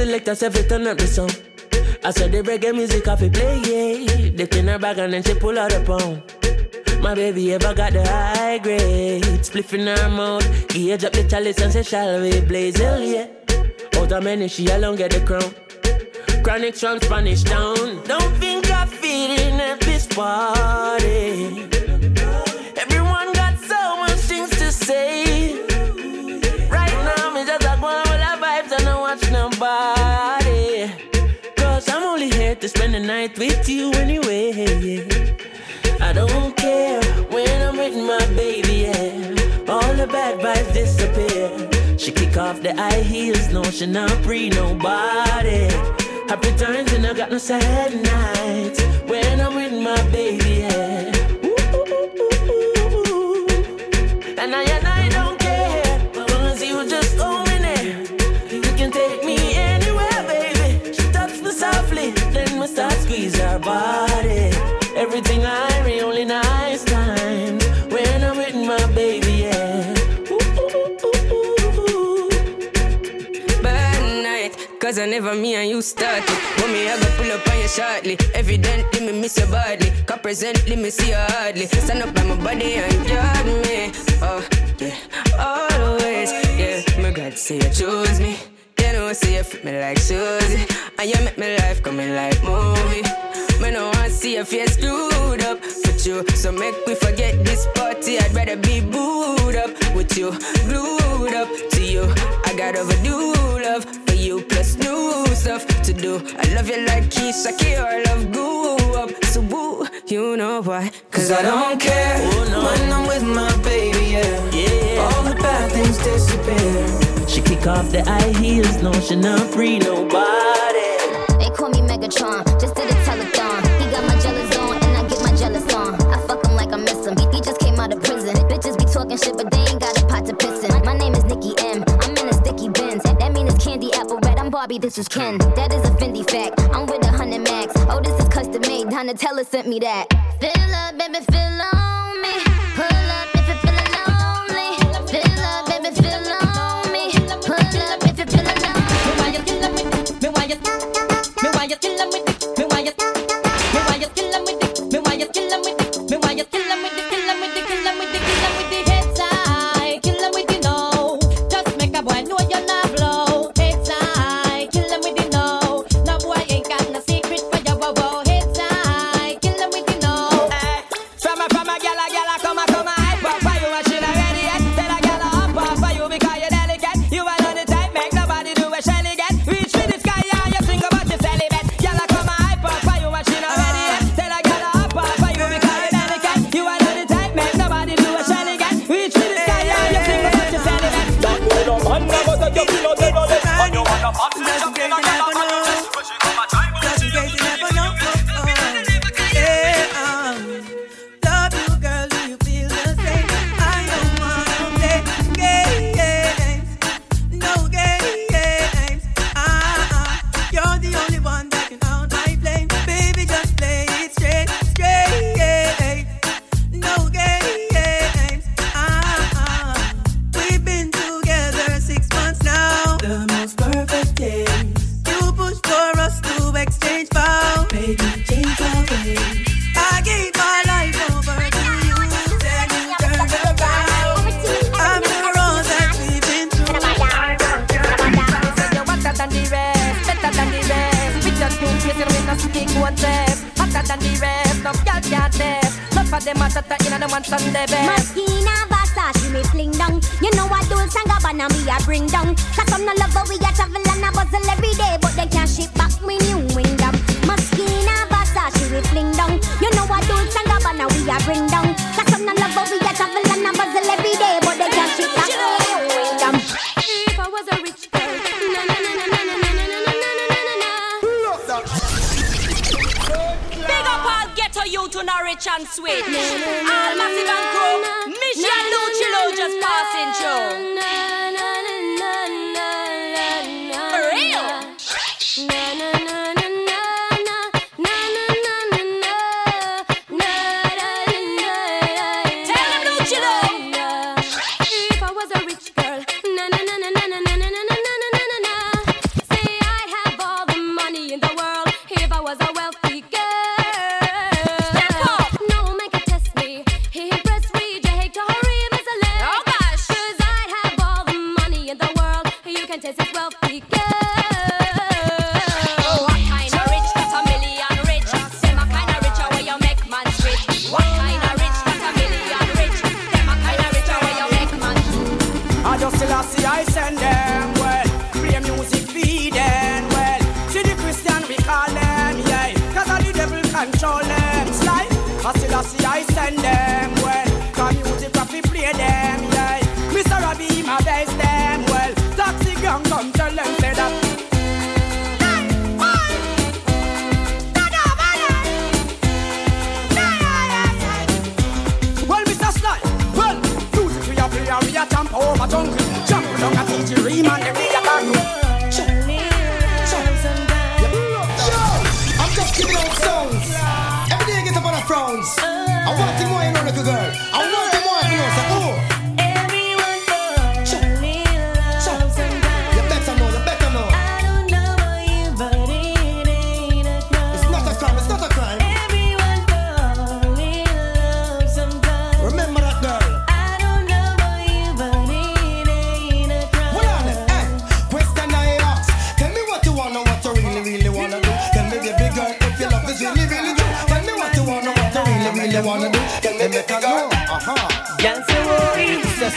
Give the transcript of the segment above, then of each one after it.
select us every turn up the song. I said the reggae music off it play, yeah. They in her bag and then she pull out a pound. My baby ever got the high grade. Spliff in her mouth. Gauge up the chalice and say, shall we blaze? Hell yeah. Out of many, she alone get the crown. Chronic from Spanish town. Don't think I'm feeling at this party. With you anyway. I don't care when I'm with my baby, yeah. All the bad vibes disappear. She kick off the high heels, no, she not free nobody. Happy times when I got no sad nights. When I'm with my baby, yeah. Never me and you started. When me, I go pull up on you shortly. Evidently, me miss you badly. Cause presently, me see you hardly. Stand up by my body and guard me. Oh, yeah, always, yeah. My God, say you choose me. You know, say you fit me like Susie. And you make my life coming like movie. Me no want see your face screwed up with you. So make we forget this party. I'd rather be booed up with you, glued up to you. I got overdue love you, plus new stuff to do. I love you like Keisha K or love grew up. So woo, you know why? Cause I don't care oh, when I'm with my baby, yeah. Yeah. All the bad things disappear. She kick off the high heels, no, she not free nobody. They call me Megatron, just did a red. This is Ken. That is a Fendi fact. I'm with a hundred max. Oh, this is custom made. Donatella sent me that. Fill up, baby, fill on cause them a tata inna them want some the best. Maskina she me fling down. You know I do it, sanga now me a bring down. Cause I'm no lover, we a travel and a buzzle every day. But chance wait. All massive and crow, Michelle Lucillo just passing through.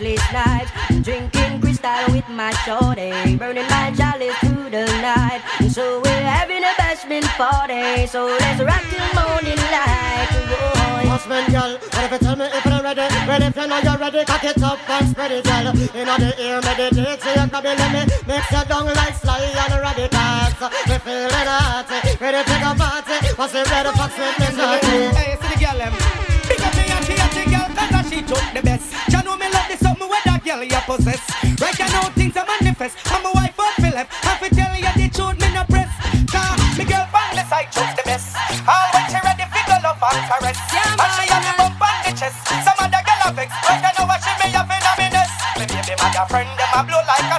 like Wesley Drinking crystal with my shorty. Burning my jolly through the night. And So we're having a bashment party. So let's rock till morning light. Whoa. Husband, girl, what if you tell me if you're ready? Well, if you know you're ready, cock it up and spread it, girl. You know the ear, meditate, so you can be let me mix your down like sly and radicals. Me feeling hot, ready to go party. What's the Red Foxx with me? Hey, girl you possess. Right know things are manifest. I'm a wife of Philip. I fi tell you the truth, me no press. Car me girl the side chose the best. All when she ready fi go love and caress. And she have the bump on the chest. Some other girl a vex. Right what she me have in a minute. Me baby my girl friend them a blow like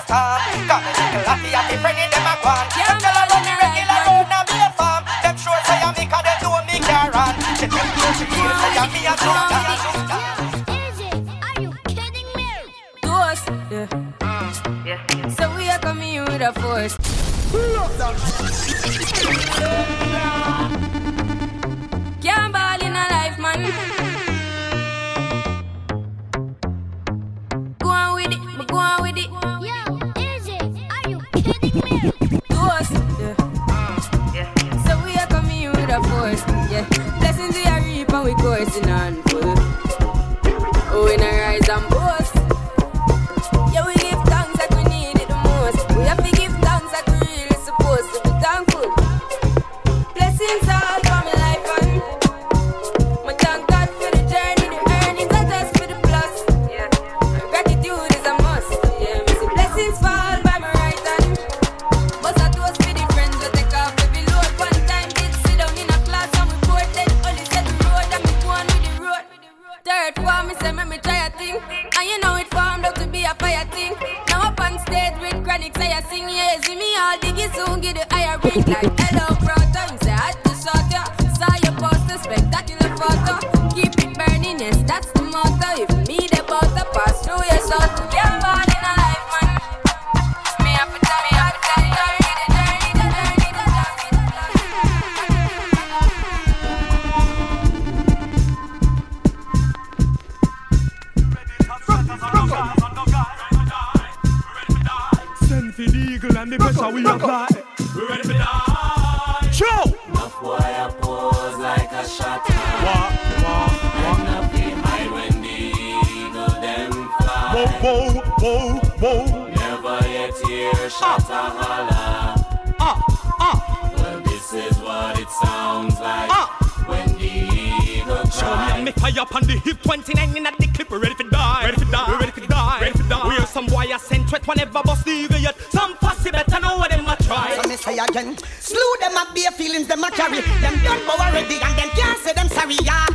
fire up on the hip 29 in at the clip. We ready for die. Ready for die. We ready for die. Ready for die. We hear some boy a send threat whenever bust the eagle yet. Some fussy better know what them a try. So me say again, slew them up bare feelings them a carry. Them done go already and them can't say them sorry, yeah.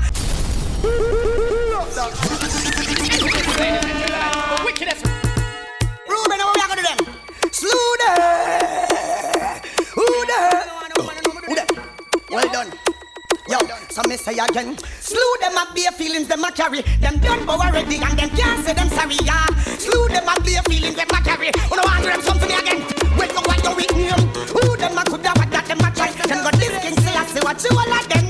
Ruben, what we are gonna do them? Slew them. Who them? Who them? Well done. Yo, so me say again, slew them up bare feelings them a carry. Them done go already and them can't say them sorry, yeah. Slew them and be a feeling them a carry. Wanna want them something again. When you want to with him. Who them a coulda what that them a try. Them got this king say I see what you all of them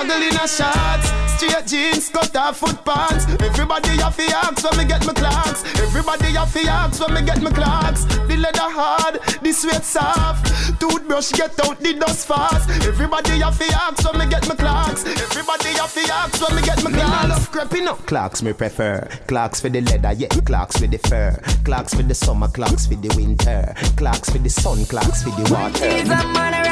muggle in a shorts. Straight jeans, cut off foot pants. Everybody have to ask when me get my Clarks. Everybody have to ask when me get my Clarks. The leather hard, the sweat soft. Toothbrush get out the dust fast. Everybody have to ask when me get my Clarks. Everybody have to ask when me get my Clarks. love creeping up. Clarks me prefer. Clarks for the leather, yeah. Clarks for the fur. Clarks for the summer, Clarks for the winter. Clarks for the sun, Clarks for the water.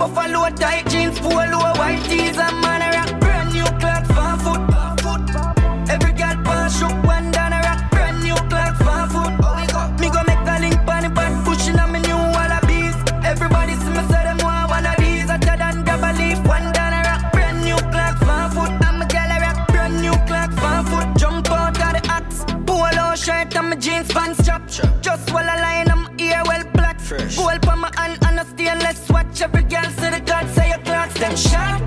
Buffalo tight jeans, polo white tees, and man a rock brand new Clarks for foot. Every girl pass shook one down a rock brand new Clarks for foot. Oh, me go make a link on the back pushing on me new Wallabees. Everybody see me say them want one of these. Hotter than grab a leaf. One down a rock brand new Clarks for foot. I'm a gal a rock brand new Clarks for foot. Jump out of the axe. Polo shirt and my jeans pants chop. Just while I line I'm ear well black. Fresh. Gold on my hand Clarks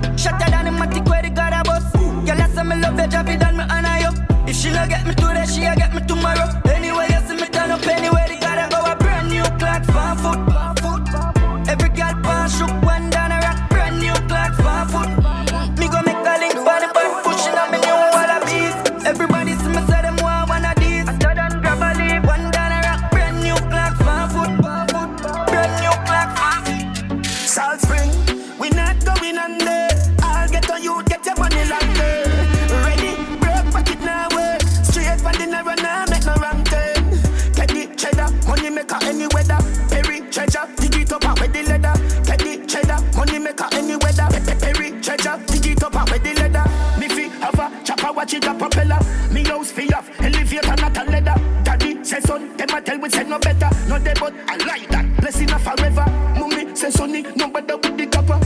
say sonny, no better with the copper.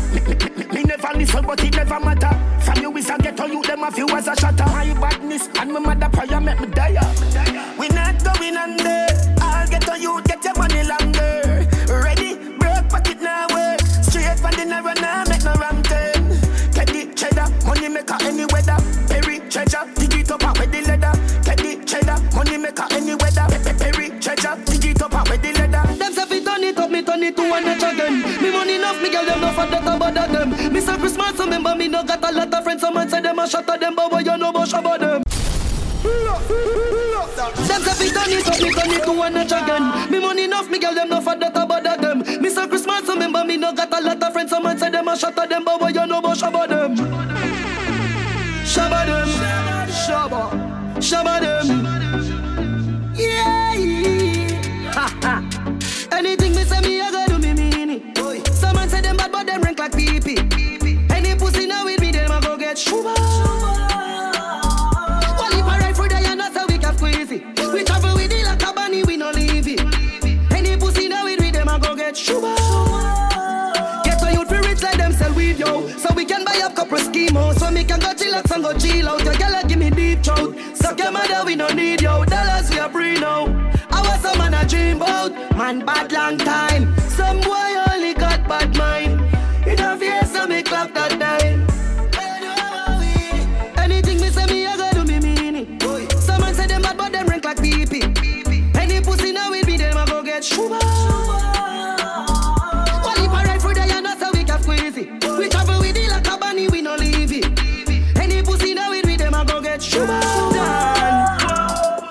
Me, never listen, but it never matter. From you is a ghetto, you them a few as a shatter. My badness and my fi turn it up, me turn it to one again. Me money enough, me girl them no for that about them. Me say Christmas, so remember me no got a lot of friends. Some man say them a shot at them, but boy you know about them. Shabba them, shabba, shabba them. Yeah, ha ha. Anything me say me, I gotta do me mean it. Some man say them bad, but them rank like pee pee. Any pussy now with me, them a go get shuba. Mother, we no need yo. Dollars we are free now. I was some man a dream about. Man bad long time. Some boy only got bad mind. In a face, so me clock that time.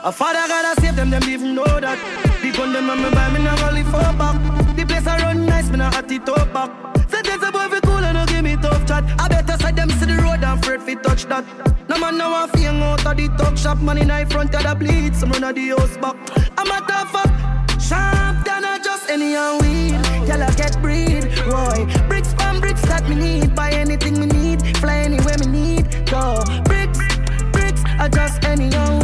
A father gotta save them, them even know that. The gun them on me buy me gonna live for back. The place I run nice, me not hot it up back. Say there's a boy fi cool and no give me tough chat. I better side them see the road and afraid fi touch that. No man now a feel out of the talk shop, man in the front of the bleed, some run of the house back. I'm a tough fuck, sharp than a just any and weed. Tell I get breed, boy. Bricks from bricks that me need, buy anything me need, fly anywhere me need. Go bricks, bricks, I just any and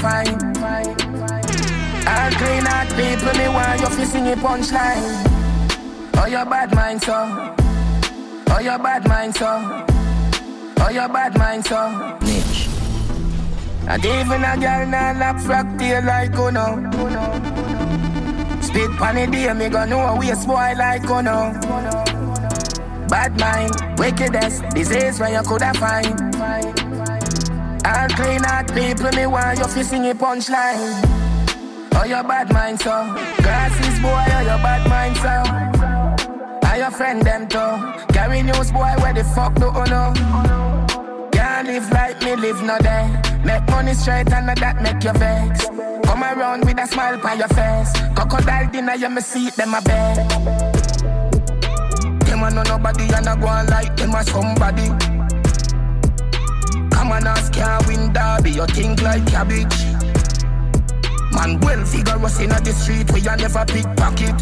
Coulda. All clean out people, me want you fi sing a punchline. Oh, your bad mind, so. Oh, your bad mind, so. Oh, your bad mind, so. Niche. And even a girl nah lock frack tail like you know. Spit pan the day, me go know a waste boy like you know. Bad mind, wickedest disease where you coulda find. All clean out people, me want you fi sing a punchline. Oh, your bad mind, so. Glasses boy, oh, your bad mind, so. Are your friend them too? Carry news boy, where the fuck do you know? Can't live like me, live no day. Make money straight and that make you vex. Come around with a smile on your face. Crocodile dinner, you me see them a bed. Them a know nobody and a go on like them a somebody. On, ask can't win derby. You think like cabbage. Man, well vigorous in the street where you never pickpocket.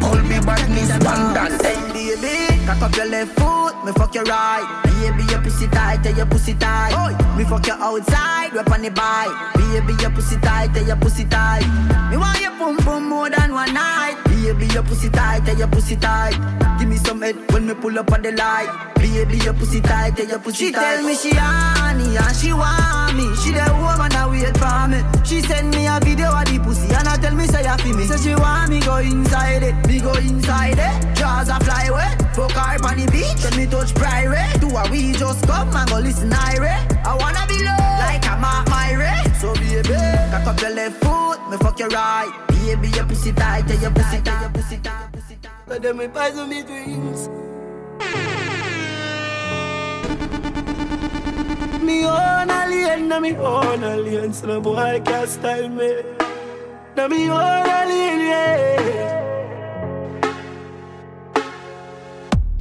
Pull me badness, bandit. Hey, baby, cock up your left foot, me fuck your right. Baby, your pussy tight, tell your pussy tight. Oi, me fuck you outside, rep on the bike. Baby, your pussy tight, tell your pussy tight. Me want your pum pum more than one night. Baby, your pussy tight, tell your pussy tight. Give me some head when me pull up on the light. Baby, your pussy tight, tell your pussy she tight. She tell me she honey and she want me. She the woman that wait for me. She send me a video of the pussy and I tell me say you feel me. Say she want me go inside it, me go inside it. Jaws a fly away, fuck her on the beach, then me touch private. Do a we just come and go listen Ire. I wanna be low like I'm at my. So baby, cock up your left foot, me fuck your right. Baby, your pussy tight, tell your pussy tight, your pussy tight, your pussy tight. But them me poison me dreams. Me own alien, na me own alien, so no boy can't style me. Na me own alien, yeah.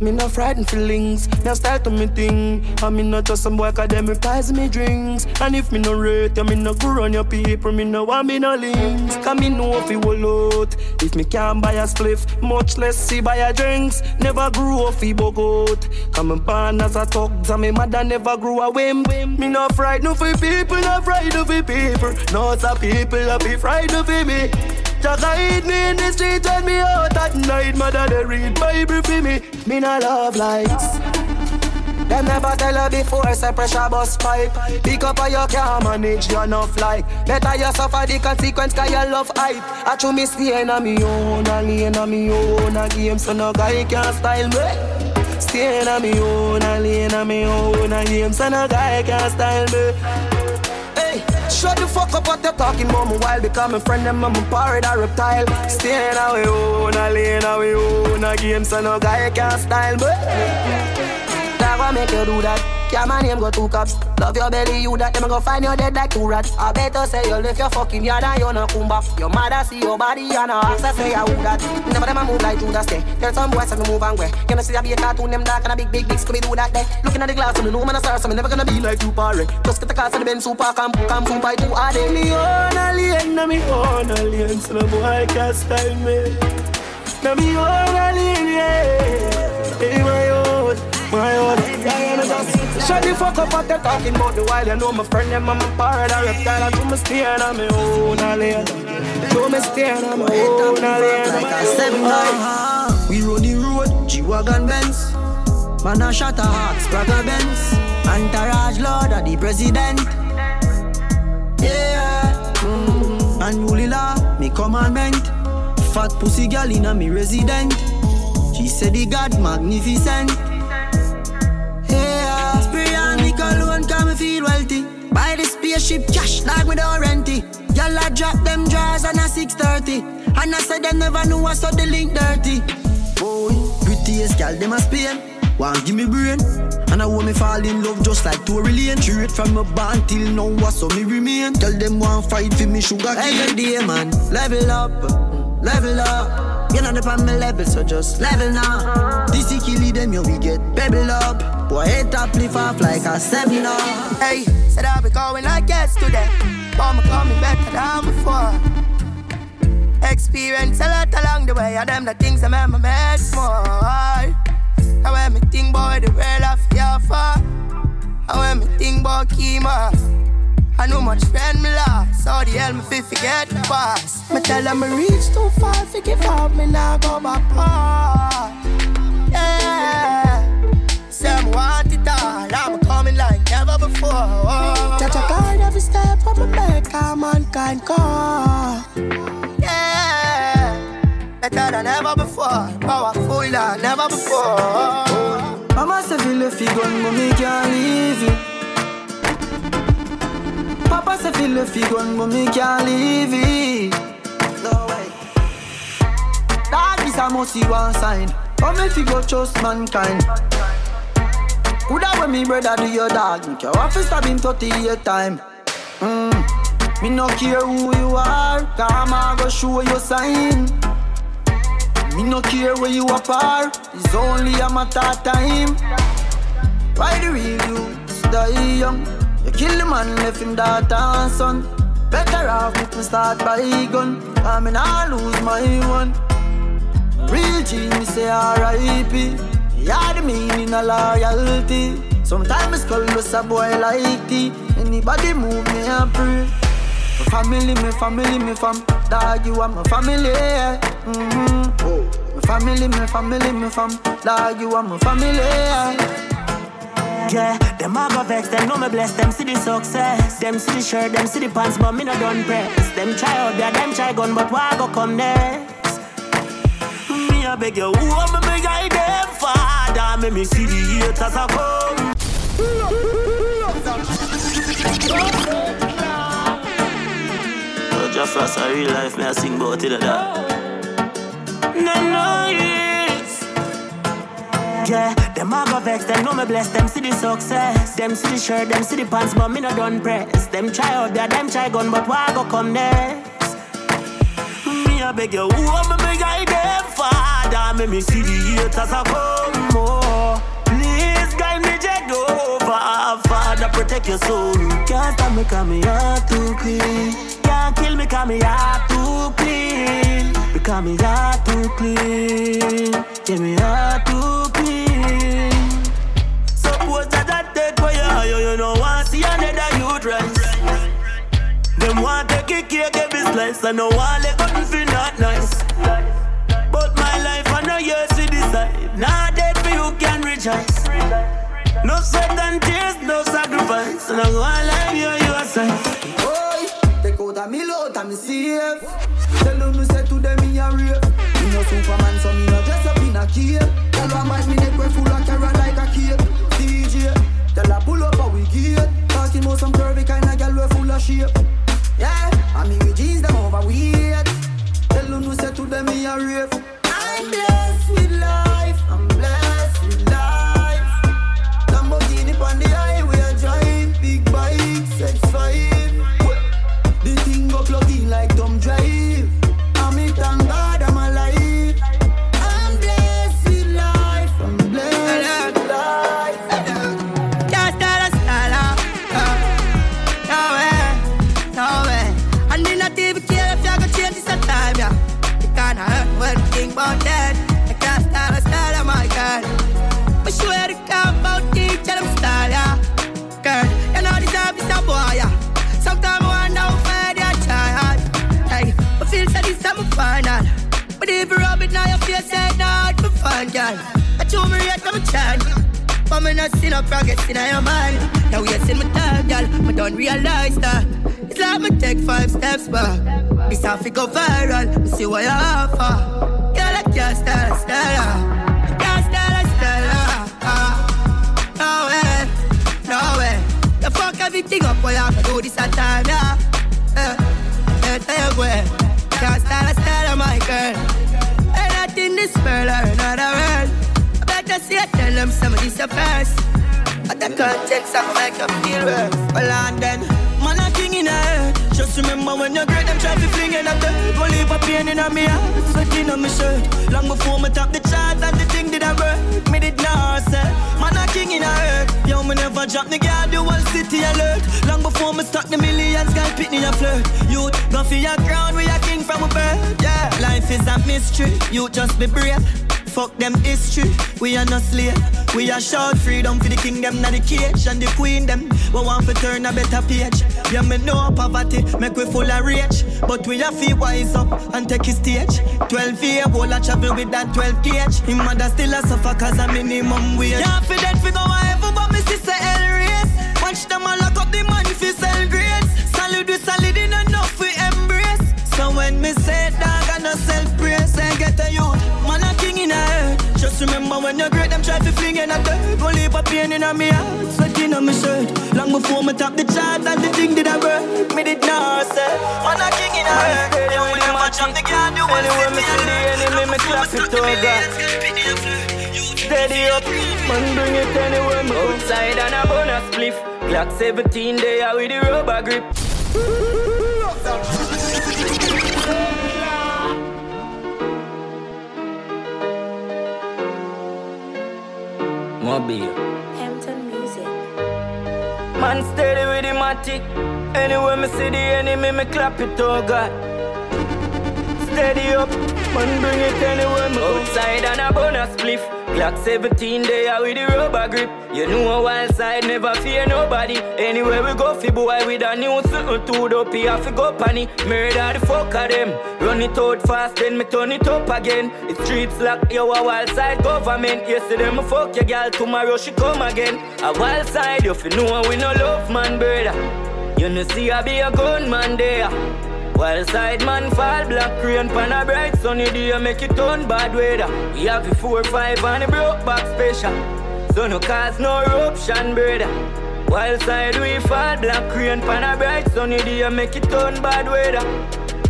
Me no frightened feelings, me a style to me thing. And me not just some boy them reprise me drinks. And if me no rate you, me no go on your people, me no want me no links. Cause me know if you will out. If me can't buy a spliff, much less see buy a drinks. Never grew up fi bogot. Come born as a thugs and me mother never grew a whim. Me no frightened for people, no frightened for people. No some people a be frightened for me. Just hide me in the street when me out at night. Mother they read Bible for me. Me no love lights. Them never tell her before, say pressure bus pipe. Pick up or you can't manage your enough like. Better you suffer the consequence cause you love hype. I true me stay in a me own, a lane a me own a game, so no guy can style me. Stay in a me own, a lane a me own a game, so no guy can style me. Shut the fuck up what you're talking about me while becoming friend them I'm a pirate or reptile. Staying away, own a lane away, own a game, so no guy can style. That gonna make you do that. Yeah, my name got two cups. Love your belly, you that them go find you dead like two rats. I better say you left your fucking yard and you no come back. Your mother see your body and her ask say I who that. Never them a move like Judas day. Tell some boys to move and way. You know see I be a cartoon them dark and a big big big scooby do that day. Looking at the glass and the know man a star, so me never gonna be like you parry. Just get the cars and the Benz super come come two by two a day. Me own alien, na me own alien, so no boy can style me. Na me own alien, yeah. Hey, my own, my own. Shut the fuck up what they talking about the while you know my friend them I'm a part of reptile I do me stay on my own alien Do me stay on my own alien uh-huh. We run the road, G-Wagon Benz. Man a shot a heart, Spragga Benz. Entourage Lord of the President. Yeah mm-hmm. Unruly law, me commandment. Fat pussy girl in a me resident. She said the God magnificent Buy the spaceship cash like me don't rent. Y'all I drop them drawers on a 630. And I said them never knew I saw the link dirty. Boy, prettiest gal them a Spain. Want give me brain. And I want me fall in love just like Tory Lane. Straight from my band till now, what's so me remain. Tell them want fight for me sugar cane. Every day, man, level up, level up. You know the on my level, so just level now. This is kill them, you we get pebble up. Boy, head up, lift off like a up. Hey, said I'll be going like yesterday. But I'm coming better than before. Experience a lot along the way, and them the things I remember made more. Now when me think boy the real of your for. Now when me think about Kima. I know much friend me lost, so the hell me fi forget the past. Me tell them me reach too far, fi give up, me now go back far. Me want it all, I'm coming like never before. Touch a guard every step of my back, I'm mankind call. Yeah, better than ever before, powerful than never before. Mama say feel if you gone, but me can't leave you. Papa say feel if you gone, but me can't leave it. No way. Dog is a must see one sign. But me fi go trust mankind. Coulda when me brother do your dog, me fi stab him 38 time. Mm. Me no care who you are, come I go show you sign. Me no care where you apart, it's only a matter of time. Why the real youths die young? You kill the man, left him daughter and son. Better off if me start by gun, I mean I lose my one. Real G, me say R.I.P. Yeah, the meaning of loyalty. Sometimes skull just a boy like tea. Anybody move me and pray. My family, my family, my fam. Dog, you are my family. Mm-hmm. My family, my family, my fam. Dog, you are my family. Yeah, them a go vex, them know me bless, them see the success. Them see the shirt, them see the pants, but me no done press. Them try out there, them try gun, but why go come next? Beg you, who am me beg I them father? Make me see the haters a come. Jah Frost a real life, me a sing about it like that. No, no, yes. Yeah, them a go vex, them know me bless, them see the success. Them see the shirt, them see the pants, but me no done press. Them try out there, them try gun, but why go come next? A beg you, who am me beg I them father? Make me see the haters a come more. Please guide me Jehovah, Father protect your soul. Can't stop me 'cause me heart too clean. Can't kill me 'cause me heart too clean. Because me heart too clean. Yeah, me heart too clean. Suppose that I take for you, you, you know want see another youth rise. Want take a cake every slice, I know want let nothing feel not nice. But my life I know yours to decide. Not dead for you can rejoice. No sweat and tears, no sacrifice. And I'm gonna live you, you are safe. Boy, take out a me load and me safe. Tell them me say to them me a rape. Me no Superman, so me no dress up in a cape. Tell her my me neck we full of carrot like a cape. DJ, tell her pull up how we get. Talking about some curvy kind of girl we full of shape. Yeah, I mean we jeans them overweight. Tell them me say to them me a rape. I'm blessed with life. I'm blessed But if you rub it now, your face ain't not for fun, girl. I chew me right from a chance. But me not see no progress in your mind. Now we in my time, girl. Me don't realize that. It's like me take five steps back. This half it go viral. Me see what you offer. Girl, I can't stand a stella. Can't stand a stella. Ah, No way, no way. The fuck everything up, boy, I do this at time, yeah. Tell you where. Can't style a style my girl. This world or another world. I better see it, tell them some of this first. But the contents I make feel worse. Well, and then, man, a king in a. Just remember when you're great, them try to fling in a dirt. Go leave a pain in me heart, sweating on my shirt. Long before me top the chart and the thing did I work. Me did not man, a king in a. Yo, me never drop the girl, the whole city alert. Long before me start the millions, girl, pick me a flirt. Youth, go for your crown, we a mystery. You just be brave. Fuck them history, we are not slave. We are short freedom for the kingdom, not the cage. And the queen them, we want to turn a better page. Yeah, me know poverty, make we full of rage. But we have to wise up and take a stage. 12 year old, I travel with that 12 gauge. Him mother still a suffer cause a minimum wage. Yeah, for that we go ever, but me sister L race. Watch them all lock up the money for sell grades. Solid we solid in enough we embrace. So when me say dog, I no self praise. I get a youth, man a king in a earth. Just remember when you're great, them try to fling in a. Go leave a pain in a me heart, sweating on my shirt. Long before me top the chart and the thing did I work. Me did not say, man a king in a earth. Yeah, we never jump the guard, you want Anyway, me see the enemy, me clap it over. Steady up, man, bring it anywhere me. Outside and a bonus spliff. Glock 17 there with the rubber grip. Mobile. Hampton Music. Man steady with the matic. Anywhere me see the enemy, me clap it, oh God. Steady up, man bring it anywhere me go. Outside and a bonus spliff. Glock 17 there with the rubber grip. You know a wild side never fear nobody. Anywhere we go, fi boy with a new something to dope. He have to go panny. Murder the fuck of them. Run it out fast, then me turn it up again. It's streets lock, yo a wild side government. Yesterday me fuck your girl, tomorrow she come again. A wild side, you fi know we no love man, brother. You know see I be a gunman there. While side man fall black rain pan a bright sunny day make it turn bad weather. We have the four five and the broke back special. So no cause no eruption brother. While side we fall black rain pan a bright sunny day make it turn bad weather.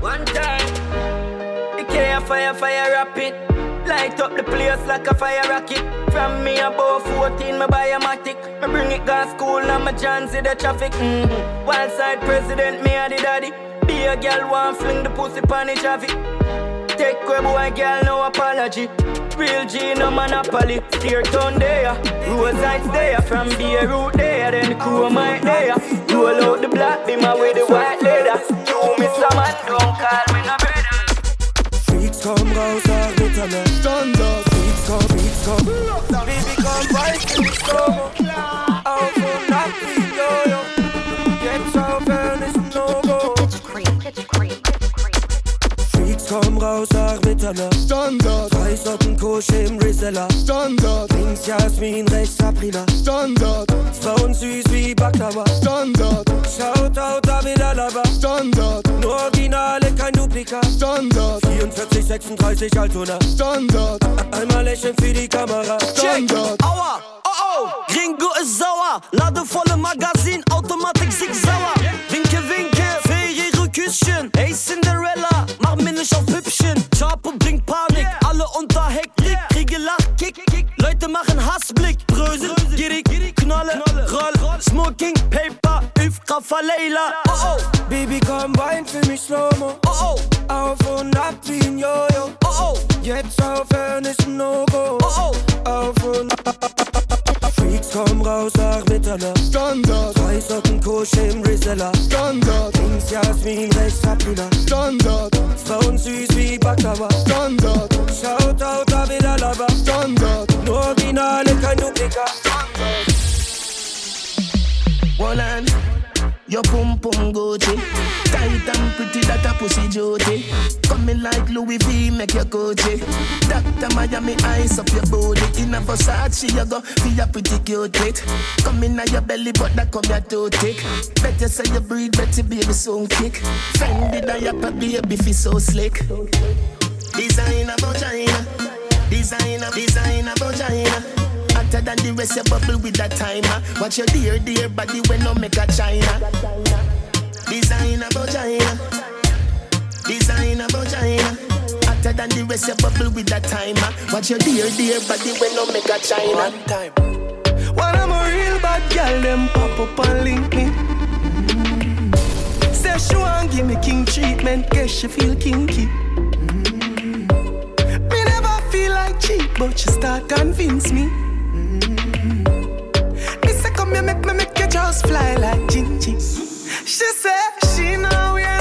One time, the care fire fire rapid. Light up the place like a fire rocket. From me above 14, me buy a matic. Me bring it gas school and my chance in the traffic. Mm-hmm. Wild side president, me a the daddy. Be a girl want fling the pussy pon the traffic. Take away boy girl no apology. Real G no monopoly. Steer turn there, road sides there. From Beirut there, then the crew might there. Roll out the black beam with the white leather. You a man, don't call me no brother. Freaks komm raus nach Mitternacht. Standard. Freaks komm, Freaks komm. Baby, komm, weiß nicht so. Auf und ab komm raus nach Mitternacht. Standard. Drei Sorten Kusch im Reseller. Standard. Links Jasmin, rechts Aprila. Standard. Frauen süß wie Baklava. Standard. Schaut out David Alaba. Standard. Nur Originale, kein Duplikat. Standard. 44, 36 Altona. Standard. Einmal lächeln für die Kamera. Standard. Aua, oh oh, Ringo ist sauer. Ladevolle Magazin, Automatik sig sauer. Winke, winke, Küsschen. Hey Cinderella, mach mir nicht auf Hübschen. Chapo bringt Panik, alle unter Hektik. Kriege Lachkick, Leute machen Hassblick. Brösel, gierig, Knolle, Roll, Smoking, Paper, Üfka, Leila. Oh oh, Baby, komm, wein für mich Slow-Mo. oh oh, Auf und ab wie ein Jojo. oh oh, Jetzt aufhören ist ein No-Go. oh oh. Auf und. Freaks komm raus nach Mitternacht. Standard. Drei Socken Kusch im Reseller. Standard. Links Jasmin, rechts Aprila. Standard. Frauen süß wie Baklava. Standard. Schaut out David Alaba. Standard. Nur Originale, kein Duplikat. One hand, your pum pum Gucci. Tight and pretty that a pussy duty. Coming like Louis V, make your Gucci. Doctor Miami, ice up your booty. In a Versace, you go feel a pretty cute it. Come in your belly, but that come your too thick. Better say you breathe, better baby soon kick. Fendi diaper, baby feel so slick. Designer vagina, designer, designer vagina. Hot Hotter than the rest, you bubble with that timer. Watch your dear, dear body when no make a China. Designer vagina. Designer vagina. Hotter than the rest, you bubble with that timer. Watch your dear, dear body when no make a China. One time. When I'm a real bad girl, them pop up and link me. Say she want give me king treatment, guess she feel kinky. Me never feel like cheap, but she start convince me. Me make me make you just fly like Gingy. She say she know we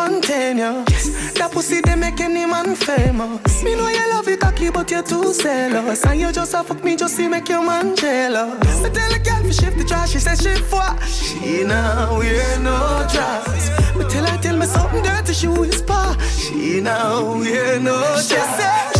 I spontaneous. That pussy they make any man famous. Me know you love it cocky, but you're too zealous. And you just a fuck me just to make your man jealous. I tell a girl to shift the trash, she says she fuck. She now wear no dress. Me tell her tell me something dirty, she whisper. She now wear no dress.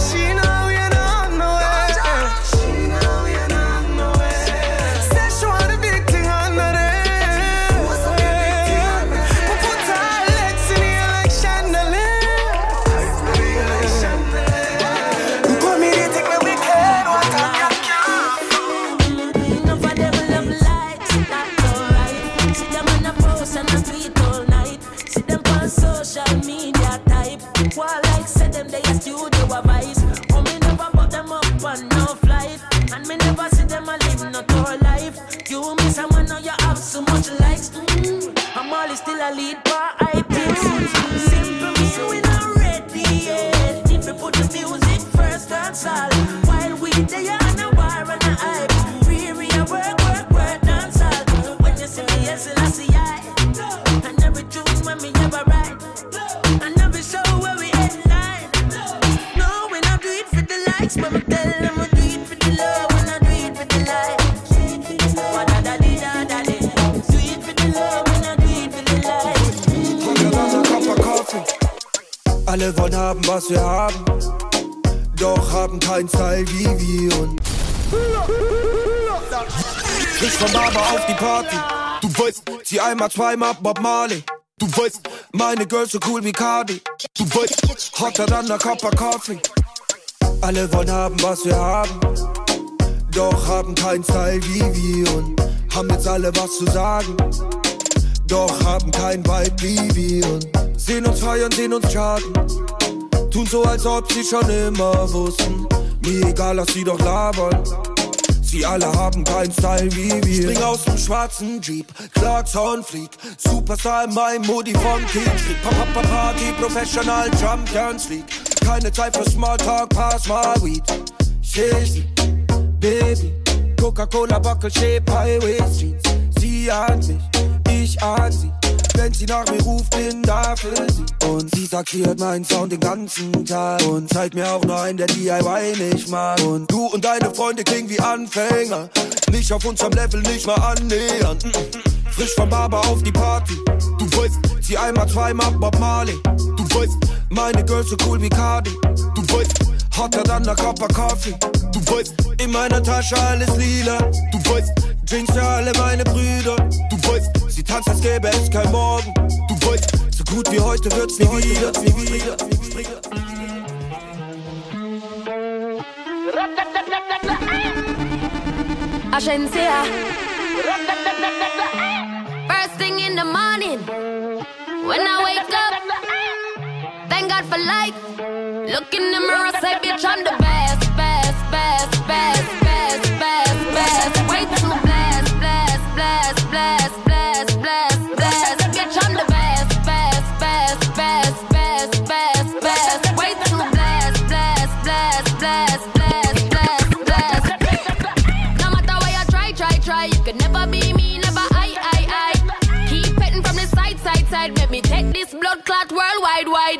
Barber auf die Party. Du weißt, zieh einmal, zweimal Bob Marley. Du weißt, meine Girls so cool wie Cardi. Du weißt, hotter dann der Copper Coffee. Alle wollen haben, was wir haben. Doch haben keinen Style wie wir und haben jetzt alle was zu sagen. Doch haben kein Vibe wie wir und sehen uns feiern, sehen uns charten. Tun so, als ob sie schon immer wussten. Mir egal, lass sie doch labern. Sie alle haben keinen Style wie wir. Spring aus dem schwarzen Jeep, Clarks Hornfleet. Superstar in meinem Moody von King Street. Papa Papa Party, Professional Champions League. Keine Zeit für Smalltalk, pass mal Weed. Shizzy, Baby, Coca-Cola, Buckle, Shape, Highway Streets. Sie an mich, ich an sie. Wenn sie nach mir ruft, bin da für sie. Und sie sagt, sie hört meinen Sound den ganzen Tag. Und zeigt mir auch noch einen, der DIY nicht mag. Und du und deine Freunde klingen wie Anfänger. Nicht auf unserem Level, nicht mal annähern. Mm, mm. Frisch vom Barber auf die Party. Du weißt, sie einmal, zweimal Bob Marley. Du weißt, meine Girls so cool wie Cardi. Du weißt, hotter dann der Copper Coffee. Du weißt, in meiner Tasche alles lila. Du weißt, Drinks für alle meine Brüder. Du weißt, sie tanzt, als gäbe es kein Morgen. Du weißt, so gut wie heute wird's nie wieder. Nie wieder. Agencia. First thing in the morning, when I wake up, thank God for life. Look in the mirror, say, bitch, I'm the best, blood clot worldwide, wide.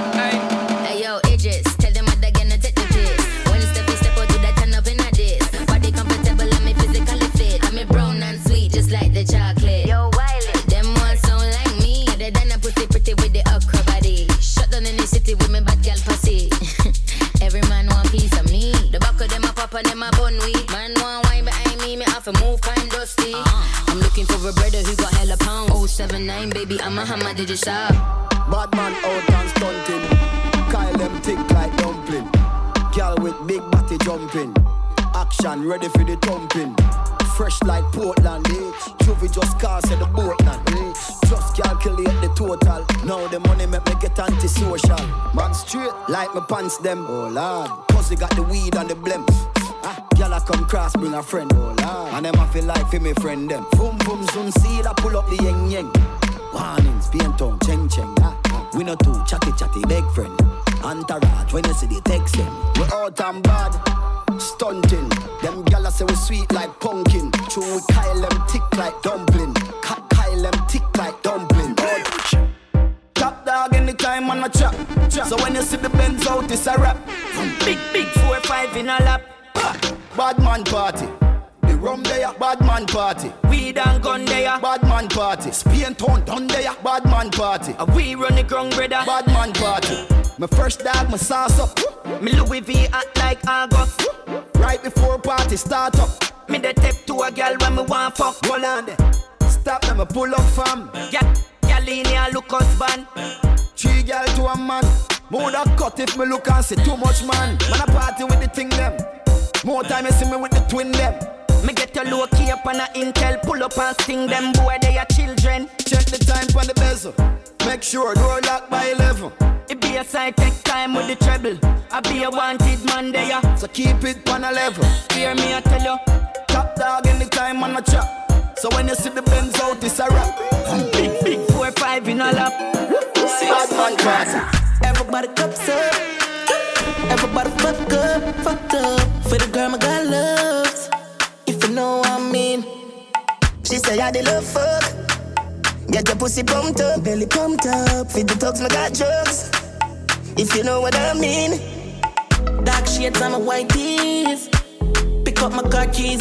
and them a bun weed. Man want wine behind me, me have to move kind dusty. I'm looking for a brother who got hella pound. 079, baby, I'm a hammer, did you stop? Bad man out and stunting. Kyle them thick like dumpling. Girl with big body jumping. Action ready for the thumping. Fresh like Portland, eh? Juvie just cast at the boat land, eh? Just calculate the total. Now the money make me get antisocial. Man straight like my pants them. Oh lord, pussy got the weed and the blem. I come cross bring a friend. Oh and them I feel like for me friend them. Boom boom zoom see I pull up the yeng yeng. Warnings, paint tongue, cheng cheng. Ah. We no too chatty chatty big friend. Entourage when you see the text them. We out and bad, stunting. Them gyal say we sweet like pumpkin. True we Kyle them tick like dumpling. Ka- Kyle them tick like dumpling. Oh, Top dog anytime on a chop. So when you see the Benz out, it's a rap. Big big four five in a lap. Bad man party. The rum there, bad man party. Weed and gun there, bad man party. Spain town done there, bad man party. A we run the ground, brother, bad man party. My first dog, my sauce up. Me Louis V act like August. Right before party start up. Me the tip to a girl when me want fuck. Hold on there. Stop them, I pull up fam. Yeah, girl in here look husband. Three girl to a man. Mood a cut if me look and see too much man. Man a party with the thing them. More time you see me with the twin them. Me get a low key up on a intel, pull up and sting them boy they are children. Check the time on the bezel. Make sure door lock by 11. It be a side take time with the treble. I be a wanted man there. So keep it on a level. Hear me I tell you. Top dog anytime on a chop. So when you see the Benz out, it's a rap. Big, big four five in a lap. Bad man party. Everybody cups up. Everybody fuck up, fuck up. For the girl my God loves. If you know what I mean. She say I the love fuck. Get your pussy pumped up, belly pumped up. Feed the dogs, my got drugs. If you know what I mean. Dark shades on my white tees. Pick up my car keys.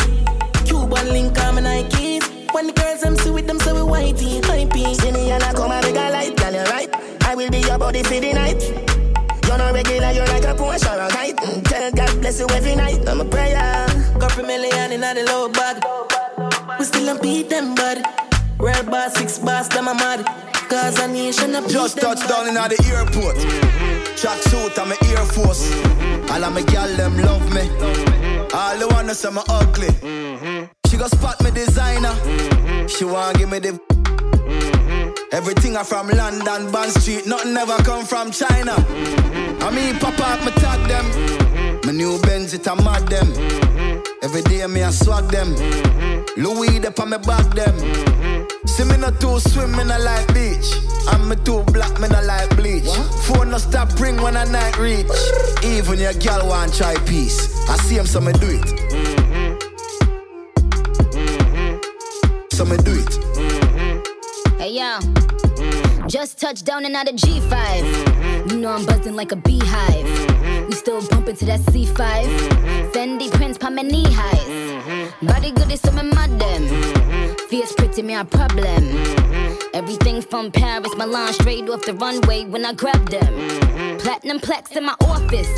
Cuban link on my Nikes. When the girls I'm see with them, so we whitey, hypey. See me and I come and make a light, girl, you right. I will be your body for the night. You're not regular, you're like a Porsche or a kite. Mm, Tell God bless you every night. I'm a prayer. Couple million in the low bag. We still don't beat them, bud. Real boss, six boss, them a mad. Cause a nation up Just touched down in the airport. Track suit, I'm a Air Force. All of my gal them love me. All the wanna say me ugly. She go spot me designer. She wanna give me the. Everything I from London, Bond Street, nothing ever come from China. I mean, pop up, me tag them. My new Benz, it a mad them. Every day me I swag them. Louis, they on me back them. See me not too swim, me not like beach. And me too black, me not like bleach. Phone no stop ring when I night reach. Even your girl want try peace. I see him, so me do it. So me do it. Yo, just touched down and out of G5. You know I'm buzzing like a beehive. We still bumping to that C5. Fendi prints, pa my knee highs. Body good is some madam. Fierce pretty, me a problem. Everything from Paris, Milan, straight off the runway when I grab them. Platinum plex in my office.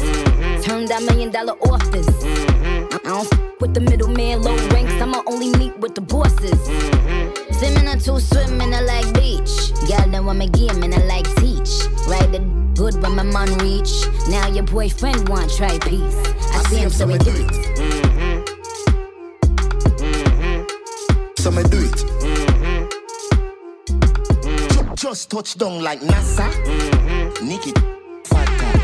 Turned that million dollar office. I don't f- with the middleman, low ranks. I'ma only meet with the bosses. Swimming or two swimming, a like beach. Y'all know I'm a game and I like teach. Ride the good when my man reach. Now your boyfriend want try peace. I, see him, so we do it. So me do it. Ju- Just touch down like NASA. Nicki, fuck up.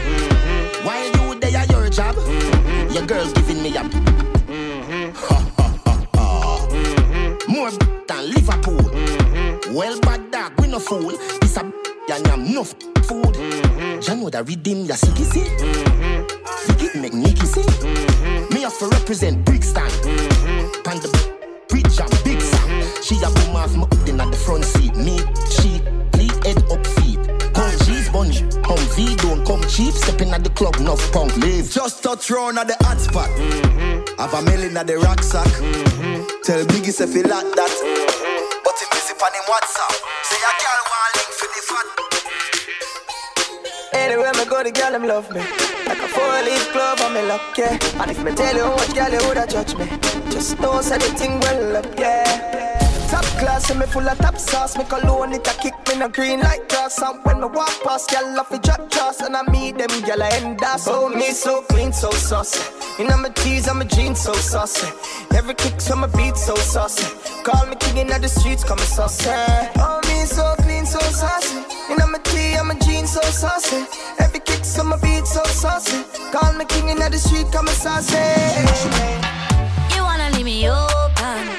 While you there, your job. Mm-hmm. Your girl's giving me a. More than Liverpool. Well, bad dog, we no fool. This a and yam enough food. Mm-hmm. know that redeem ya see see. Mm-hmm. Make Nicki see. Mm-hmm. Me have to represent Brixton. Mm-hmm. And the and big Sam. She a boom off up in at the front seat. Me, she, lead head up feet. Come cheese bunch, come V don't come cheap. Stepping at the club, enough punk leave. Just a round at the hot spot. Mm-hmm. Have a million at the rucksack. Mm-hmm. Tell Biggie if he like that. But him busy on him WhatsApp. Say a girl want link for the fat. Anywhere me go, the girl them love me. Like a four-leaf glove on me luck, yeah. And if me tell you what girl you woulda judge me, just know say the thing well up, yeah. Class, and me full of top sauce. Me cologne it a kick me no green like grass. And when me walk past, y'all love it drop trust. And I meet them, y'all end us. Oh, me so clean, so saucy. Tees, I'm a jeans, so saucy. Every kick from my beat, so saucy. Call me king in the streets, call me saucy. Oh, me so clean, so saucy. Know my tee, I'm a jeans, so saucy. Every kick from my beat, so saucy. Call me king in the street, come saucy. You wanna leave me open?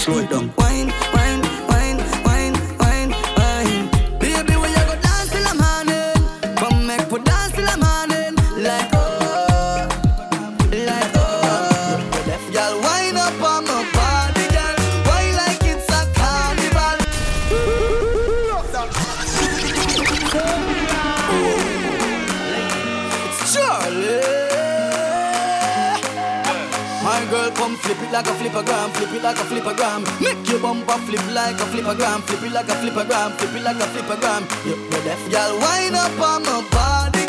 Slow it down, it like a flippergram, flip it like a flippergram. Make your bumper flip like a flippergram, flip it like a flippergram, flip it like a flippergram. You know that, girl, wind up on my body,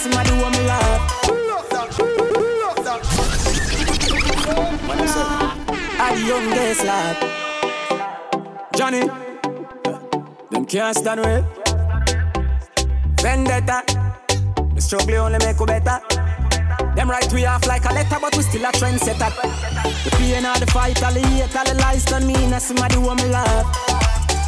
somebody want me laugh. I the youngest lad. Johnny, them can't stand with vendetta. The struggle only make you better. Them right we off like a letter, but we still a trendsetter. The pain of the fight, all the hate, all the lies done mean. I somebody want me love.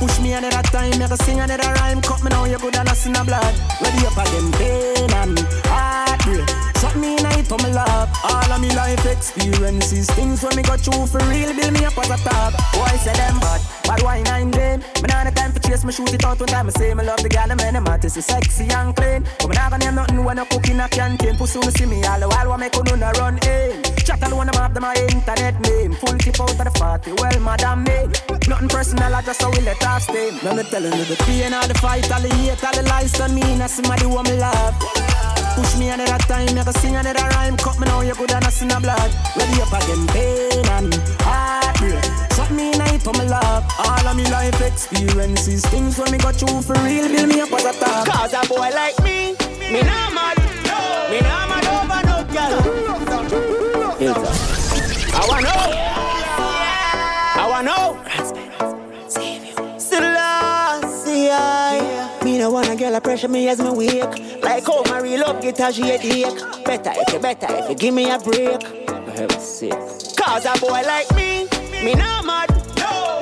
Push me another time, a sing another rhyme. Cut me now, you good and I sin a blood. Ready up again, pain and heartbreak. Shot me in it, me love. All of me life experiences, things when me got through for real, build me up as a top. Why say them bad? Bad wine I'm vain. Me not the time for chase, me shoot it out one time. I say me love the gal, and man, heart is sexy and clean. But me not gonna name nothing when I cook in a canteen. Pussy wanna see me all the while, what make you run in. Chat alone about them my internet name. Full tip out of the party, well, madam me. Nothing personal, I just how we let us stay. Now me telling you the pain all the fight, all the hate, all the lies on me. Now somebody who me love. Push me another time, make a sing another rhyme. Cut me now, you good and I sin a blood. Ready up again, pain and heartbreak. Shot me night for my love. All of me life experiences, things when me got through for real, build me up as a top. Cause a boy like me, me nah mad. Me nah mad over no girl. I wanna know. Girl a pressure me as me wake. Like how my real love get a headache. Better if you better if you give me a break. For heaven's sake. Cause a boy like me, me nah mad.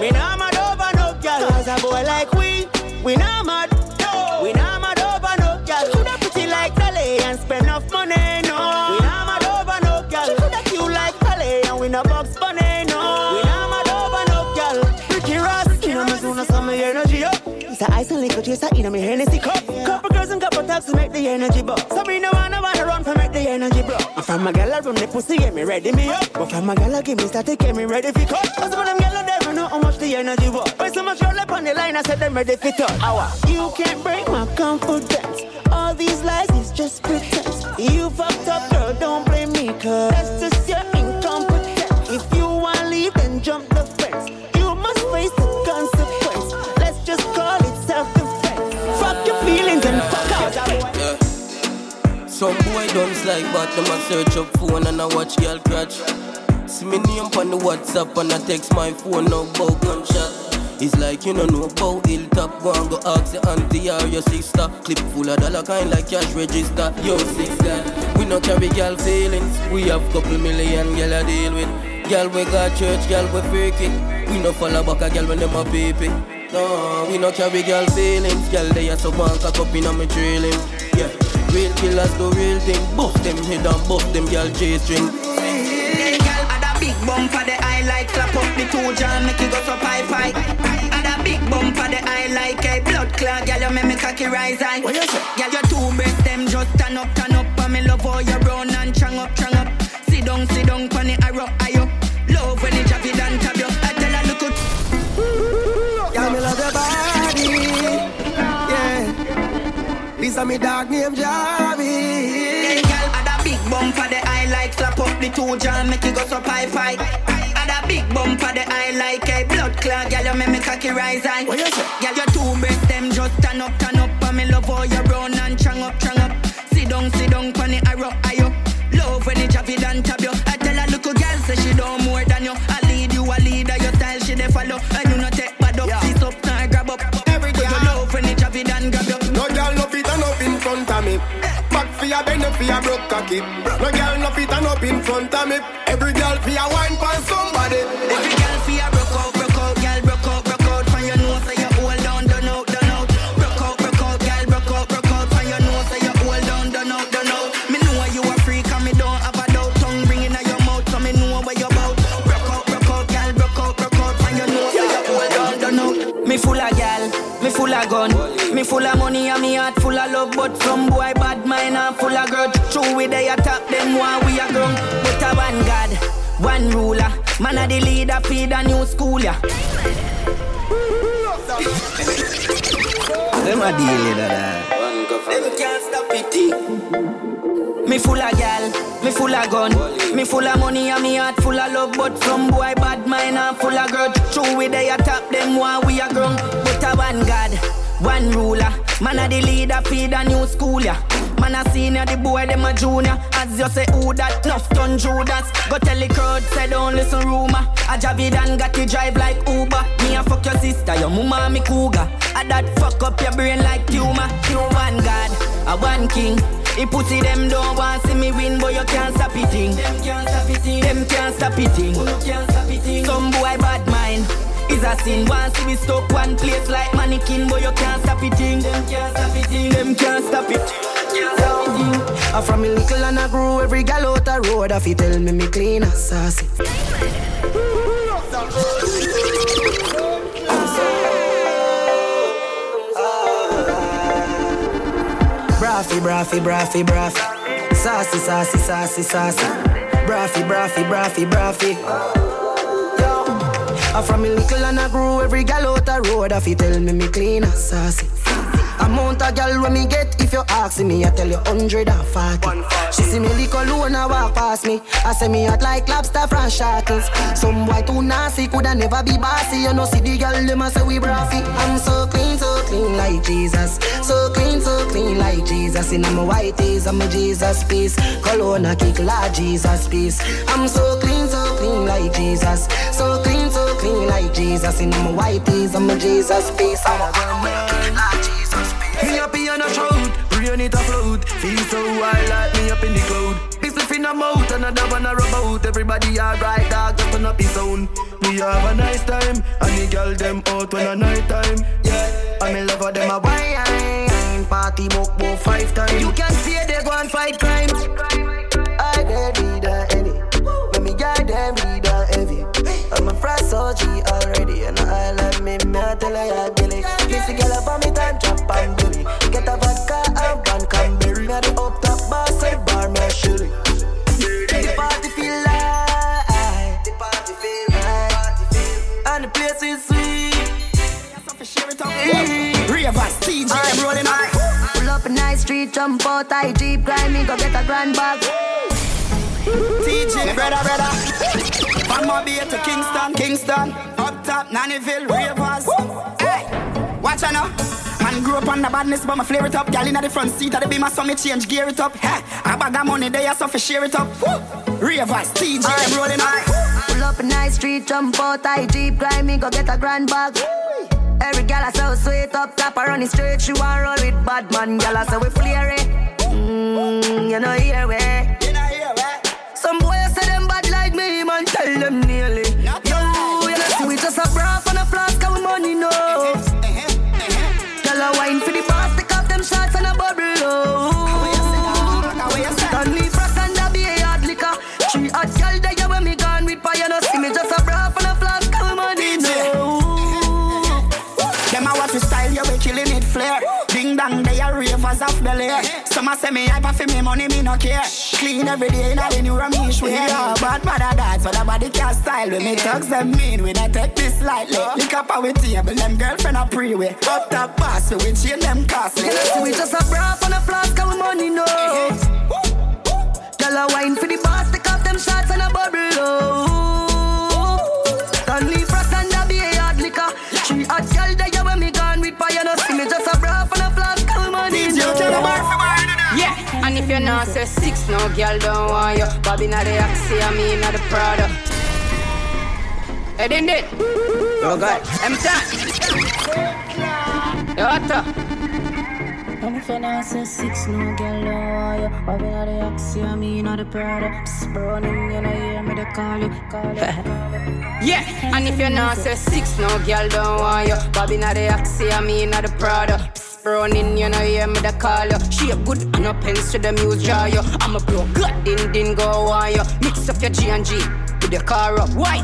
Me nah mad over no girl. Cause a boy like we, we nah mad. It's a ice and liquor chaser in me Hennessy cup. Couple girls and couple talks to make the energy buzz. So me no wanna wanna run for make the energy blow. And from my gal I run the pussy get me ready me up. But from my gal I give me static get me ready for cut. Cause some of them gal I never know how much the energy was. But so much roll up on the line I said them ready for touch. Hour. You can't break my confidence. All these lies is just pretense. You fucked up girl don't blame me cause that's just your incompetence. If you wanna leave then jump the fence. Feelings and fuck out. Yeah. Some boy don't like but them a search up phone and I watch girl cratch. See me name on the WhatsApp and I text my phone no bout gunshot. It's like you don't know about hilltop Go and go ask your auntie or your sister Clip full of dollar kind like cash register Yo sister, we no carry girl feelings We have couple million girl I deal with Girl we got church, girl we it We no follow back a girl when them a it No, we no carry girl feelings Girl they are so bank a cup in a me trailing Yeah, real killers do real thing Bust them head and bust them girl J-string Hey girl, add a big bump for the eye like clap up the two jam, make it go so pie pie. Add a big bump for the eye like a blood clot, girl, you make me cocky rise high. What you say? Girl, your two breasts them just turn up, turn up, and me love how you run and strong up, strong up. Sit down, sit down, pon the arrow, eye up. Love when it drop it This a me dog named Jarvis. Hey girl, add a big bump for the eye like slap up the two jam, make it go so pie pie. Add a big bump for the eye like a blood clot, girl, you make me cocky rise high. What you say? Girl, your two breasts them just turn up, turn up, and me love how you run and strong up, strong up. Sit down, sit down, Eh, back for your bend for your broke cocky. No girl no fit and up in front of me. Every girl for your wine for somebody. Every girl for your broke out, broke out, girl broke out, broke out. From your nose say you hold down, done out, done out. Broke out, broke out, girl broke out, broke out. From your nose say you hold down, done out, done out. Me know you a freak and me don't have a doubt. Tongue ring inna your mouth, so me know what you about. Broke out, broke out, girl broke out, broke out. From your nose say you hold down, done out. Me full of gal, me full of gun, me full of money and me heart full of love. But from boy bad mind and full of grudge. True we they attack them while we are grown. But a one God, one ruler. Man a the leader, feed a new school ya. Them a deal with that. Eh? Them can't stop it. Me full of gal, me full of gun, me full of money and me heart full of love. But from boy bad mind and full of grudge. True we they attack them while we are grown. But a one God, one ruler. Man a the leader, feed a new school ya. Man a senior, the boy them a junior. As you say, who that nuff done Judas? Go tell the crowd, say don't listen rumor. A Javidan got to drive like Uber. Me a fuck your sister, your mama me cougar. A that fuck up your brain like tumor. You one God, a one king. He pussy them don't want see me win, but you can't stop it. Them can't stop it. Them can't stop it. Some boy bad mind is a sin. Once we stuck one place like mannequin, but you can't stop it. Them can't stop it. Them can't stop it. I from me little and I grew every gal out the road. If you tell me me clean and sassy. Braffy, braffy, braffy, braffy. Sassy, sassy, sassy, sassy. Braffy, braffy, braffy, braffy. I from me little and I grew every gal out the road. If you tell me me clean and sassy. Amount of gal when me get if you ask me, I tell you hundred and forty. She see me lick alone and walk past me. I say me hot like lobster from shackles. Some boy too nasty coulda never be bossy. You know see the gal them say we braffy. I'm so clean, so clean like Jesus. So clean, so clean like Jesus. In my white tees, I'm a Jesus piece. Cologne a kick like Jesus piece. I'm so clean, so clean like Jesus. So clean, clean like Jesus. In my white tees, I'm a Jesus piece. I'm a girl, like ah, Jesus. Me happy on a shroud, brain it afloat. Feel so wild like me up in the cloud. Business in a mouth, another one a rub out. Everybody alright, dog, just turn up his sound. We have a nice time, and the girl them out when a night time. Yeah, and me love how them a wine, party book book five times. You can see they go and fight crime. Billy. Kiss the girl up on me time, drop and bully. Get a vodka and one cranberry. The up top boss, say bar shilly. The party feel like, the party feel right, and the place is sweet. Ravers, Teejay, I'm rolling up. Pull up a nice street, jump out, I jeep, grind me, go get a grand bag. Teejay, brother, brother. From MoBay to Kingston, Kingston. Up top, Nannyville, Ravers. Watch out now. Man grew up on the badness, but my flare it up. Gal in the front seat of the beamer, so me change gear it up. Hey, I bag of money there, so for share it up. Woo. Ravers, Teejay, I'm rolling up. Pull up a nice street, jump out, I jeep, grind me, go get a grand bag. Every gal I so sweet up top, I run it straight, she want roll with bad man, gal I say we flare it. Mmm, you know here we. Some boys say them bad like me, man, tell them nearly. Yo, you know see we just a braff and a flask of money, no. They are ravers off the. Some a say me hyper for me money, me no care. Clean every day, now the new Ramesh way. Yeah, bad mother that, so the body can't style. When me thugs them mean, we not take this lightly. Lick up our table, them girlfriend a pre-way. Up top pass, we chain them costly. We just a braff on a flask of money, no. Girl a wine for the boss, take off them shots and a bubble, oh. Stanley Frost and a be a hard liquor. Three hot girl there when me gone with fire, no see me just a braff and a you're not say six, no girl don't want you. Bobby not the Axie, I mean not the Prada. Head in it. Oh God, I'm done. What And if you're not say six, no girl don't want you. Bobby not the Axie, I mean not the Prada. Psst, Browning, you know, hear me, they call you, call you. Yeah, and if you're not say six, no girl don't want you. Bobby not the Axie, I mean not the Prada. Browning, you know, hear me, they call you. She a good and no pens to the muse jar you. I'm a blow, good, din din go on you. Mix up your G and G with your car up. Why?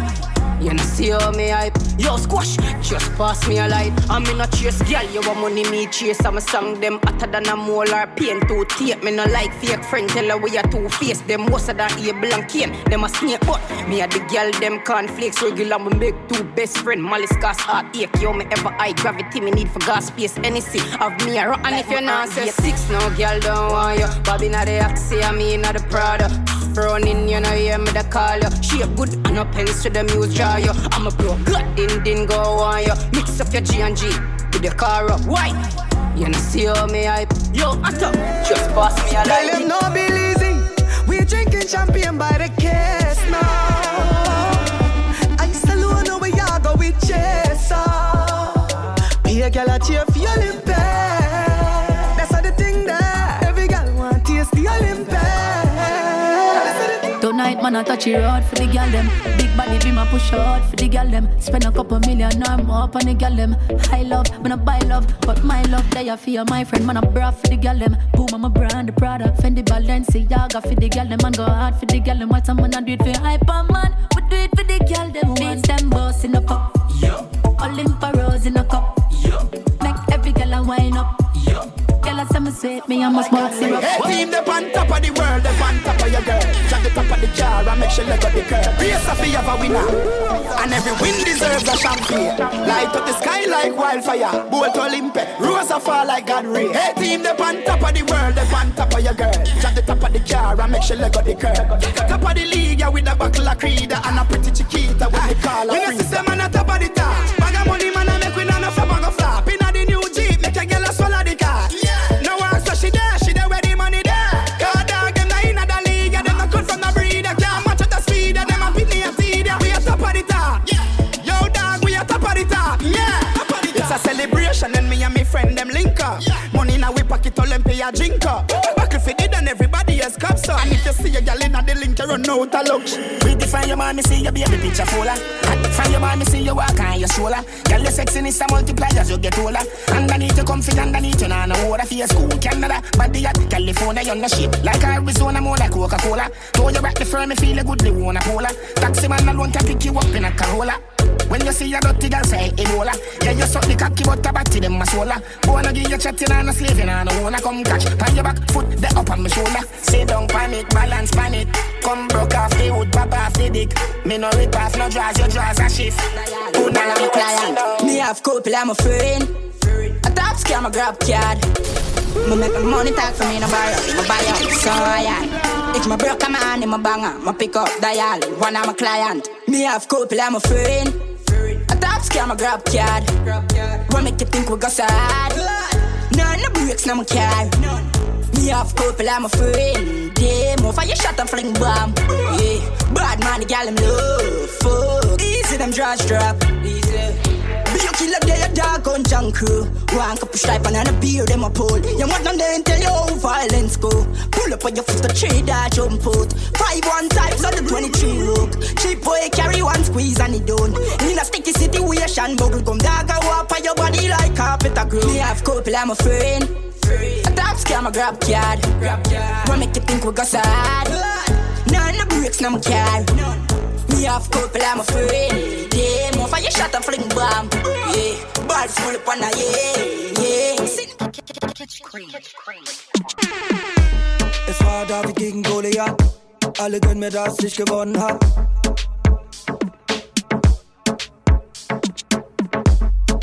You know see how me hype. Yo squash, just pass me a light. I'm in a chase, girl, you want money me chase. I'm a song them hotter than a molar pain to tape Me no like fake friend, tell her we are two face Them worse than able and cane Them a snake but me a the girl them cornflakes Regular. Me make two best friend Malice cause heartache. Yo me ever high gravity me need for gas space. Anything of me a rock. And if you're not say six, no girl don't want you. Bobby not the Axie, I mean not the Prada Browning, you know, hear me the call you. She a good and no pens to the muse jar you. I'm a bro, good din din go on you. Mix up your G and G with your car up. Why? You know see how me hype. Yo, Atta, just pass me a light. them no be easy. We drinking champagne by the case now. I salute no we all go with chaser. Be a girl a cheer Tonight, man, I touch it hard for the gal them. Big body be my push hard for the gal them. Spend a couple million or more up on the gal them. High love, man, I buy love, but my love they are for my friend, man, I bra for the gal them. Boom, I'm a brand, the product, Fendi Balenciaga for the gal them, man, go hard for the gal them. What I'm gonna do it for hyper man, we do it for the gal them. Beats them boss in a cup, yeah. Olympia rose in a cup, yeah. Make every gal a wine up, yeah. Girl, I say me sweet, me I must walk syrup. Hey, team, they on top of the world, they on top of your girl. Jack the top of the car and make sure leg up the curb. Race of have a winner, and every win deserves a champagne. Light up the sky like wildfire, bolt Olympic, rose a fall like God rain. Hey, team, they on top of the world, they on top of your girl. Jack the top of the car and make sure leg up the curb. Top of the league, yeah, with a buckle of creed and a pretty chiquita with the call pocket, Olympia drink up. Buckle fit it, and everybody else cups up. And if you see a gal inna the link, you run out of luck. Pretty from your mommy, see your baby picture fuller. Hot ah. from your mommy, see you walk on your shoulder. Girl, your sexiness a multiply as you get older. Underneath you comfy, underneath you nah no water for your school, Canada, body at California, you're no shit. Like Arizona, more like Coca-Cola. Throw you back the firm, me feel a good, they wanna polar. Taxi man alone can pick you up in a Corolla. When you see a dirty girl say Ebola Yeah, you suck the cocky but a batty them a sola Wanna give you chatting and a slaving and I wanna come catch Pan your back, foot the up on my shoulder Sit down pan it, balance pan it Come broke off the wood, pop off the dick Me no rip off, no draws, your draws a shift Who not me client Me have couple, I'm a friend. A top scam, a grab card. Me make my money talk for me, no borrow, my buy up, so yeah. If my broke, I'm on in my banger, my pick up dial, one of my client. Me have couple, I'm a friend. Scam, a grab card. What make you think we go sad? None no breaks, no my car. Me have couple, I'm a friend. Yeah, more fire shot and fling bomb. Yeah, bad man, the gal, them love. Fuck, easy, them draws drop. Easy. Killer day, a dog on junk crew. One of stripe and a beer, them a pull. You want them then tell you how violence go. Pull up on your foot, the tree that jump out. Five one types on the 23 rook. Cheap boy carry one squeeze and it done. In a sticky situation, bubble gum dog go up on your body like carpet a grow. Me have couple, I'm a friend. A top scam, a grab card. What make you think we go sad? None no breaks, no my car. Me have couple, I'm a friend. Yeah, more for your shot and fling bomb. Yeah, ball full up on a yeah, yeah. Es war David gegen Goliath. Alle gönnen mir, dass ich gewonnen hab.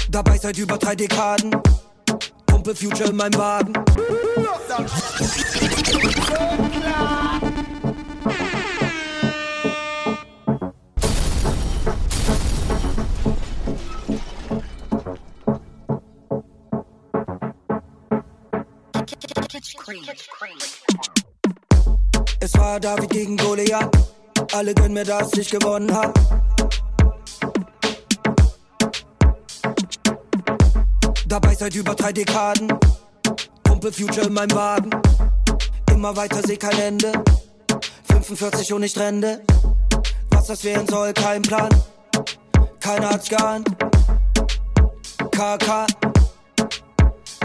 Dabei seit über drei Dekaden. Kumpel Future in meinem Wagen. Es war David gegen Goliath. Alle gönnen mir, dass ich gewonnen hab. Dabei seit über drei Dekaden. Kumpel Future in meinem Wagen. Immer weiter, seh kein Ende. 45 und nicht Rente. Was das werden soll, kein Plan. Keiner hat's geahnt. KK.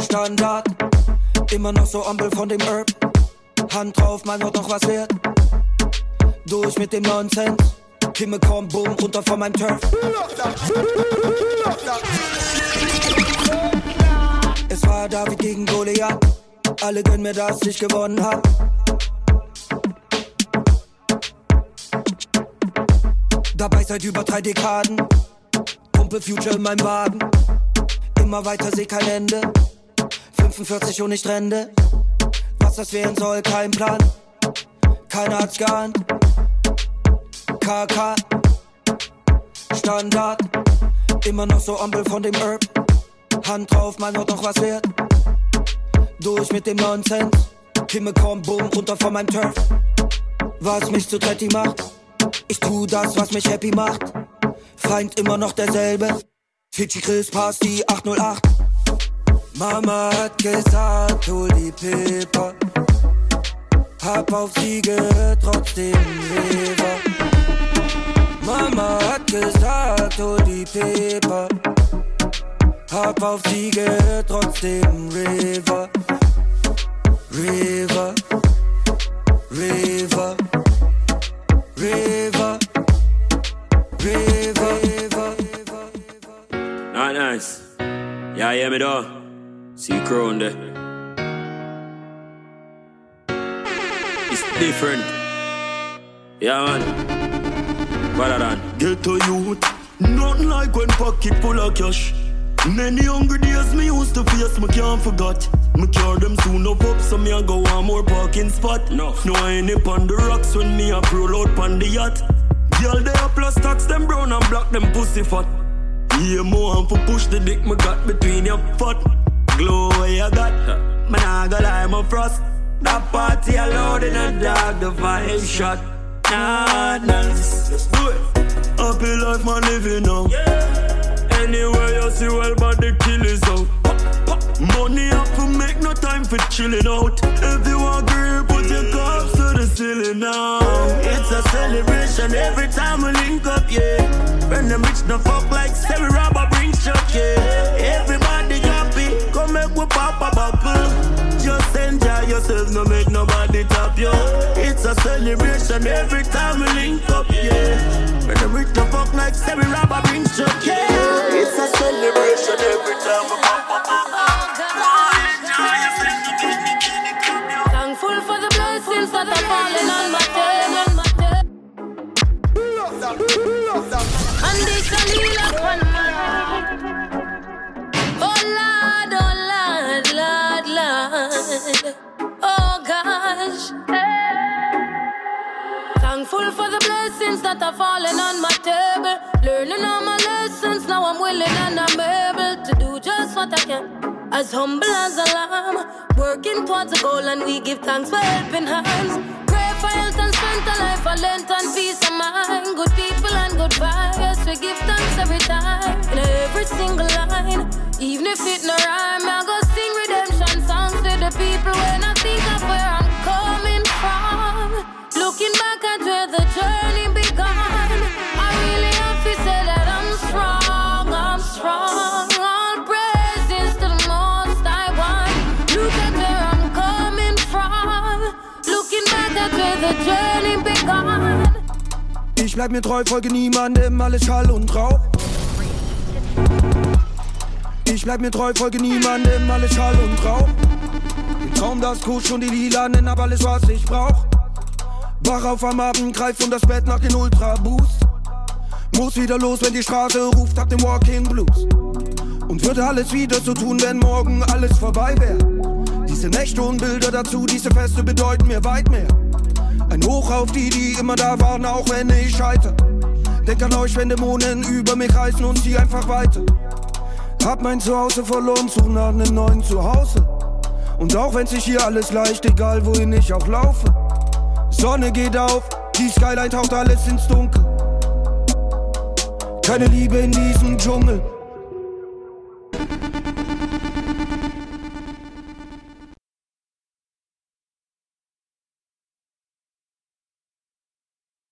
Standard. Immer noch so Ampel von dem Herb. Hand drauf, mein Wort noch was wert. Durch mit dem Nonsens. Kimme komm, boom, runter von meinem Turf. Es war David gegen Goliath. Alle gönnen mir, dass ich gewonnen hab. Dabei seit über drei Dekaden. Kumpel Future in meinem Wagen. Immer weiter, seh kein Ende. 45 und nicht Rente. Was das werden soll, kein Plan. Keiner hat's geahnt. KK. Standard. Immer noch so Ampel von dem Herb. Hand drauf, mein Wort noch was wert. durch mit dem Nonsens. Himmel kommt, boom, runter von meinem Turf. Was mich zu Tretti macht, ich tu das, was mich happy macht. Feind immer noch derselbe. Fidschi Chris Pass die 808. Mama hat gesagt, hol die Pipper. Hab auf sie gehört, trotzdem Leber. Mama hat gesagt, hol die Pipper. Hab auf sie gehört, trotzdem River. River. River. River. River. River. Not nice. Yeah, hear me though. See crown there. It's different. Yeah, man. Better than. Get a youth. Nothing like when pocket full of cash. Many hungry days me used to face, me can't forget. Me cure them soon up up, so me a go one more parking spot. No, no I ain't up on the rocks when me a roll out on the yacht. Girl, they a plus tax them brown and black, them pussy fat. Yeah, more and for push the dick me got between your foot. Glow where you got, man I go lie, my frost. That party allowed in a dog, the vibe shot. Nah, nice. Let's do it. Happy life, man, living now. Yeah. Anywhere you see well, but the kill is out. Money up to make no time for chilling out. If you agree, put your cups to the ceiling now. It's a celebration every time we link up, yeah. When them rich no fuck like Sammy Robber bring chuck, yeah. Everybody make we pop a bubble. Just enjoy yourself, no make nobody top you. It's a celebration every time we link up, yeah. When them rich no fuck like Sammy Robber bring chuck, yeah. It's a celebration every time we pop a bubble. Thankful for the blessings that are falling on my table. And they shall heal Lord. Oh gosh. Thankful for the blessings that are falling on my table. Learning all my lessons, now I'm willing and I'm able to do just what I can. As humble as a lamb, working towards a goal, and we give thanks for helping hands. Pray for health and strength, a life, a length and peace of mind. Good people and good vibes, we give thanks every time. In every single line, even if it no rhyme, I go sing people when I think of where I'm coming from. Looking back at where the journey began, I really have to say that I'm strong, I'm strong. All praises to the most I want. Look at where I'm coming from. Looking back at where the journey began. Ich bleib mir treu, folge niemandem, alles Schall und Rauch. Ich bleib mir treu, folge niemandem, alles Schall und Rauch. Traum, das Kusch und die Lilanen, hab alles, was ich brauch. Wach auf am Abend, greif um das Bett nach den Ultra Boost. Muss wieder los, wenn die Straße ruft, hab den Walking Blues. Und würde alles wieder so tun, wenn morgen alles vorbei wär. Diese Nächte und Bilder dazu, diese Feste bedeuten mir weit mehr. Ein Hoch auf die, die immer da waren, auch wenn ich scheiter. Denk an euch, wenn Dämonen über mich reißen und zieh einfach weiter. Hab mein Zuhause verloren, such nach einem neuen Zuhause. Und auch wenn sich hier alles leicht, egal wohin ich auch laufe. Sonne geht auf, die Skyline taucht alles ins Dunkel. Keine Liebe in diesem Dschungel,